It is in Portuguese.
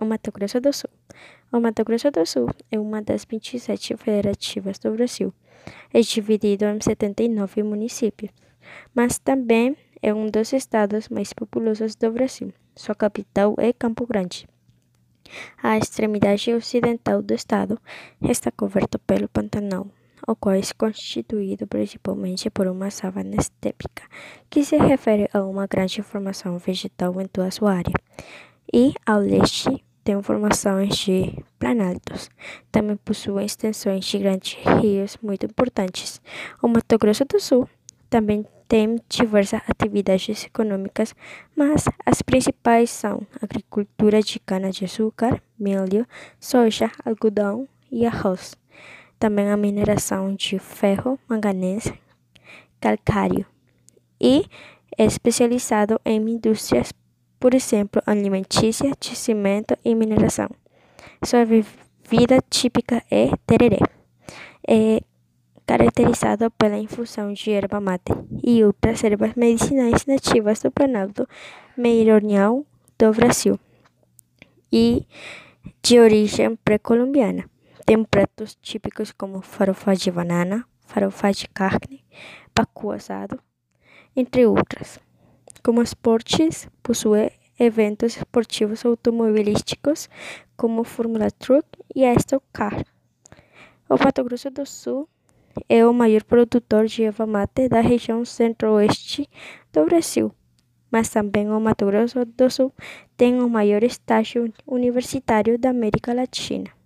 o Mato Grosso do Sul. O Mato Grosso do Sul é uma das 27 federativas do Brasil. É dividido em 79 municípios, mas também é um dos estados mais populosos do Brasil. Sua capital é Campo Grande. A extremidade ocidental do estado está coberta pelo Pantanal, o qual é constituído principalmente por uma savana estépica, que se refere a uma grande formação vegetal em toda sua área. E ao leste tem formações de planaltos. Também possui extensões de grandes rios muito importantes. O Mato Grosso do Sul também tem diversas atividades econômicas, mas as principais são agricultura de cana-de-açúcar, milho, soja, algodão e arroz. Também a mineração de ferro, manganês, calcário. E é especializado em indústrias, por exemplo, alimentícia, de cimento e mineração. Sua bebida típica é tereré. É caracterizado pela infusão de erva mate e outras ervas medicinais nativas do Planalto Meridional do Brasil e de origem pré-colombiana. Tem pratos típicos como farofa de banana, farofa de carne, pacu assado, entre outras. Como esportes, possui eventos esportivos automobilísticos como Fórmula Truck e Stock Car. O Mato Grosso do Sul é o maior produtor de erva mate da região centro-oeste do Brasil, mas também o Mato Grosso do Sul tem o maior estágio universitário da América Latina.